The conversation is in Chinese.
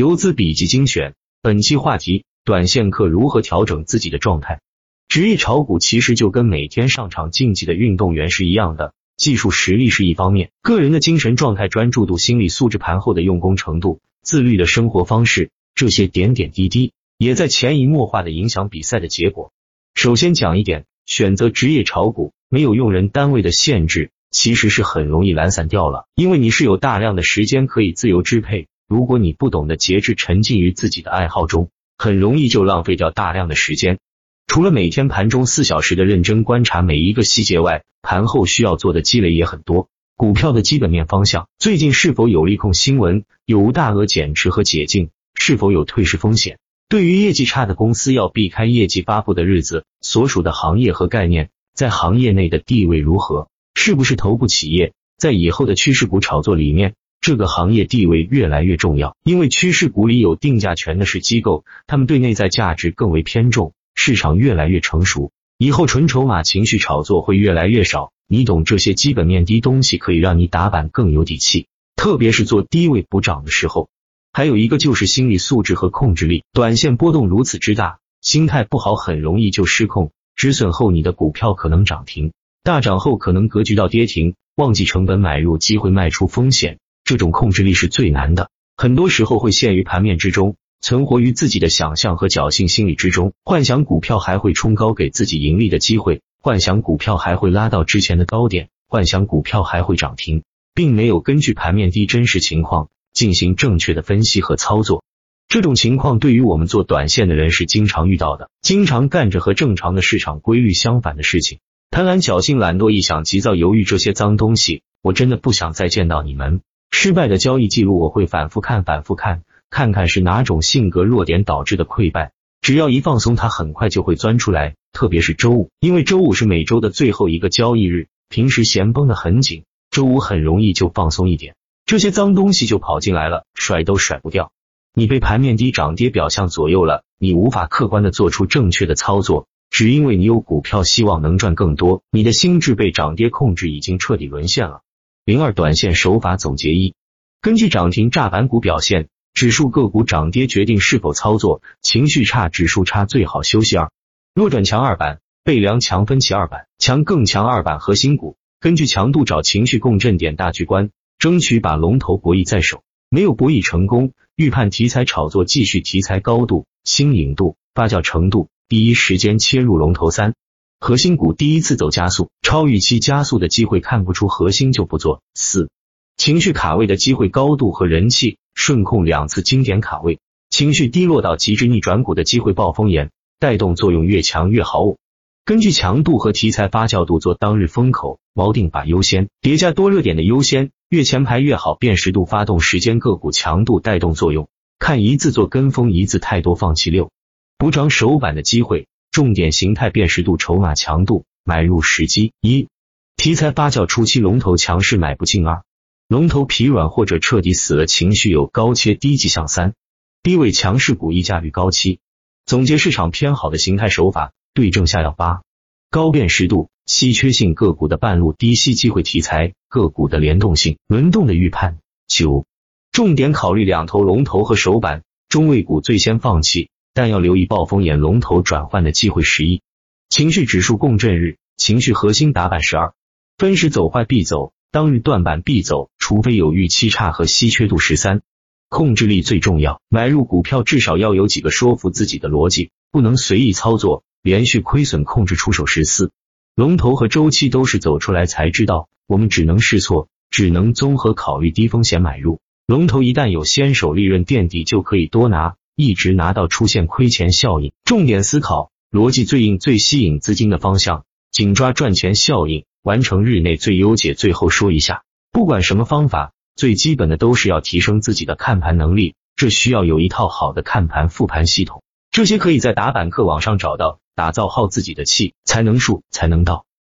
游资笔记精选，本期话题：短线客如何调整自己的状态？职业炒股其实就跟每天上场竞技的运动员是一样的，技术实力是一方面，个人的精神状态、专注度、心理素质、盘后的用功程度、自律的生活方式，这些点点滴滴也在潜移默化的影响比赛的结果。首先讲一点，选择职业炒股没有用人单位的限制，其实是很容易懒散掉了，因为你是有大量的时间可以自由支配。如果你不懂得节制，沉浸于自己的爱好中，很容易就浪费掉大量的时间。除了每天盘中四小时的认真观察每一个细节外，盘后需要做的积累也很多。股票的基本面方向，最近是否有利空新闻？有无大额减持和解禁？是否有退市风险？对于业绩差的公司，要避开业绩发布的日子。所属的行业和概念在行业内的地位如何？是不是头部企业？在以后的趋势股炒作里面。这个行业地位越来越重要，因为趋势股里有定价权的是机构，他们对内在价值更为偏重，市场越来越成熟，以后纯筹码情绪炒作会越来越少。你懂这些基本面低东西，可以让你打板更有底气，特别是做低位补涨的时候。还有一个就是心理素质和控制力，短线波动如此之大，心态不好很容易就失控，止损后你的股票可能涨停，大涨后可能格局到跌停，忘记成本买入机会卖出风险。这种控制力是最难的，很多时候会陷于盘面之中，存活于自己的想象和侥幸心理之中，幻想股票还会冲高给自己盈利的机会，幻想股票还会拉到之前的高点，幻想股票还会涨停，并没有根据盘面低真实情况进行正确的分析和操作。这种情况对于我们做短线的人是经常遇到的，经常干着和正常的市场规律相反的事情，贪婪、侥幸、懒惰、臆想、急躁、犹豫这些脏东西，我真的不想再见到你们。失败的交易记录我会反复看，反复看，看看是哪种性格弱点导致的溃败。只要一放松，它很快就会钻出来。特别是周五，因为周五是每周的最后一个交易日，平时弦绷得很紧，周五很容易就放松一点，这些脏东西就跑进来了，甩都甩不掉。你被盘面低涨跌表象左右了，你无法客观的做出正确的操作，只因为你有股票希望能赚更多，你的心智被涨跌控制，已经彻底沦陷了。零二短线手法总结一：根据涨停炸板股表现，指数个股涨跌决定是否操作。情绪差，指数差，最好休息二。弱转强二板，背凉强分歧二板，强更强二板核心股，根据强度找情绪共振点，大局观，争取把龙头博弈在手。没有博弈成功，预判题材炒作继续，题材高度、新颖度、发酵程度，第一时间切入龙头三。核心股第一次走加速，超预期加速的机会看不出核心就不做。四情绪卡位的机会高度和人气，顺控两次经典卡位，情绪低落到极致逆转股的机会暴风眼，带动作用越强越好。根据强度和题材发酵度做当日风口，锚定法优先，叠加多热点的优先，越前排越好。辨识度发动时间个股强度带动作用，看一字做跟风，一字太多放弃。六补涨首板的机会。重点形态辨识度、筹码强度、买入时机。一、题材发酵初期龙头强势买不进。二、龙头疲软或者彻底死了，情绪有高切低迹象。三、低位强势股溢价率高。七、总结市场偏好的形态手法，对症下药。八、高辨识度、稀缺性个股的半路低吸机会题材，个股的联动性、轮动的预判。九、重点考虑两头龙头和首板，中位股最先放弃。但要留意暴风眼龙头转换的机会。十一情绪指数共振日，情绪核心打板。十二分时走坏必走，当日断板必走，除非有预期差和稀缺度。十三控制力最重要，买入股票至少要有几个说服自己的逻辑，不能随意操作，连续亏损控制出手。十四龙头和周期都是走出来才知道，我们只能试错，只能综合考虑低风险买入。龙头一旦有先手利润垫底，就可以多拿。一直拿到出现亏钱效应，重点思考逻辑最硬、最吸引资金的方向，紧抓赚钱效应，完成日内最优解。最后说一下，不管什么方法，最基本的都是要提升自己的看盘能力，这需要有一套好的看盘复盘系统，这些可以在打板课网上找到，打造好自己的气，才能数，才能到。